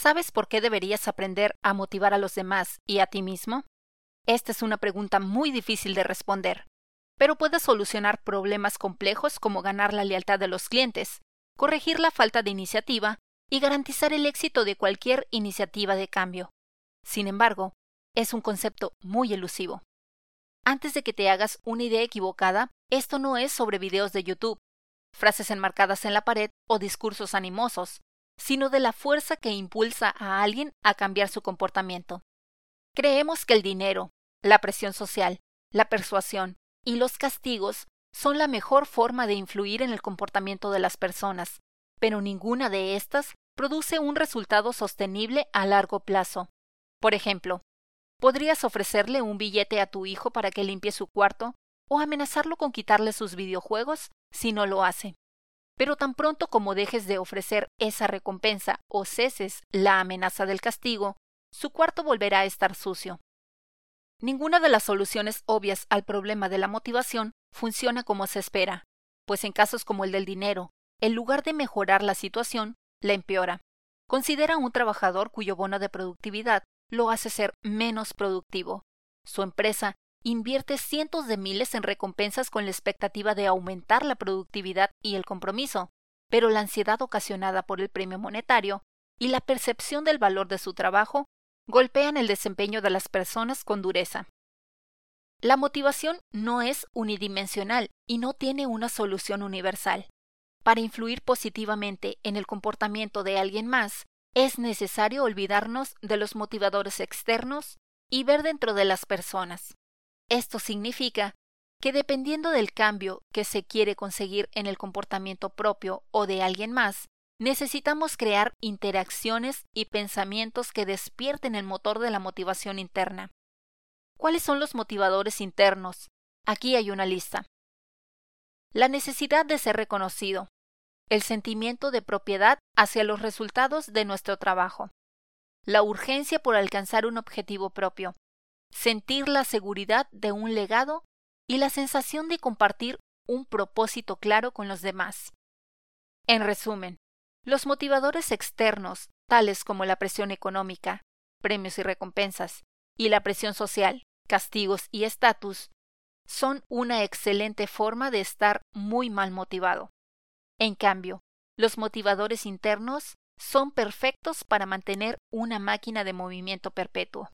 ¿Sabes por qué deberías aprender a motivar a los demás y a ti mismo? Esta es una pregunta muy difícil de responder, pero puedes solucionar problemas complejos como ganar la lealtad de los clientes, corregir la falta de iniciativa y garantizar el éxito de cualquier iniciativa de cambio. Sin embargo, es un concepto muy elusivo. Antes de que te hagas una idea equivocada, esto no es sobre videos de YouTube, frases enmarcadas en la pared o discursos animosos, sino de la fuerza que impulsa a alguien a cambiar su comportamiento. Creemos que el dinero, la presión social, la persuasión y los castigos son la mejor forma de influir en el comportamiento de las personas, pero ninguna de estas produce un resultado sostenible a largo plazo. Por ejemplo, podrías ofrecerle un billete a tu hijo para que limpie su cuarto o amenazarlo con quitarle sus videojuegos si no lo hace. Pero tan pronto como dejes de ofrecer esa recompensa o ceses la amenaza del castigo, su cuarto volverá a estar sucio. Ninguna de las soluciones obvias al problema de la motivación funciona como se espera, pues en casos como el del dinero, en lugar de mejorar la situación, la empeora. Considera un trabajador cuyo bono de productividad lo hace ser menos productivo. Su empresa invierte cientos de miles en recompensas con la expectativa de aumentar la productividad y el compromiso, pero la ansiedad ocasionada por el premio monetario y la percepción del valor de su trabajo golpean el desempeño de las personas con dureza. La motivación no es unidimensional y no tiene una solución universal. Para influir positivamente en el comportamiento de alguien más, es necesario olvidarnos de los motivadores externos y ver dentro de las personas. Esto significa que dependiendo del cambio que se quiere conseguir en el comportamiento propio o de alguien más, necesitamos crear interacciones y pensamientos que despierten el motor de la motivación interna. ¿Cuáles son los motivadores internos? Aquí hay una lista. La necesidad de ser reconocido, el sentimiento de propiedad hacia los resultados de nuestro trabajo, la urgencia por alcanzar un objetivo propio, sentir la seguridad de un legado y la sensación de compartir un propósito claro con los demás. En resumen, los motivadores externos, tales como la presión económica, premios y recompensas, y la presión social, castigos y estatus, son una excelente forma de estar muy mal motivado. En cambio, los motivadores internos son perfectos para mantener una máquina de movimiento perpetuo.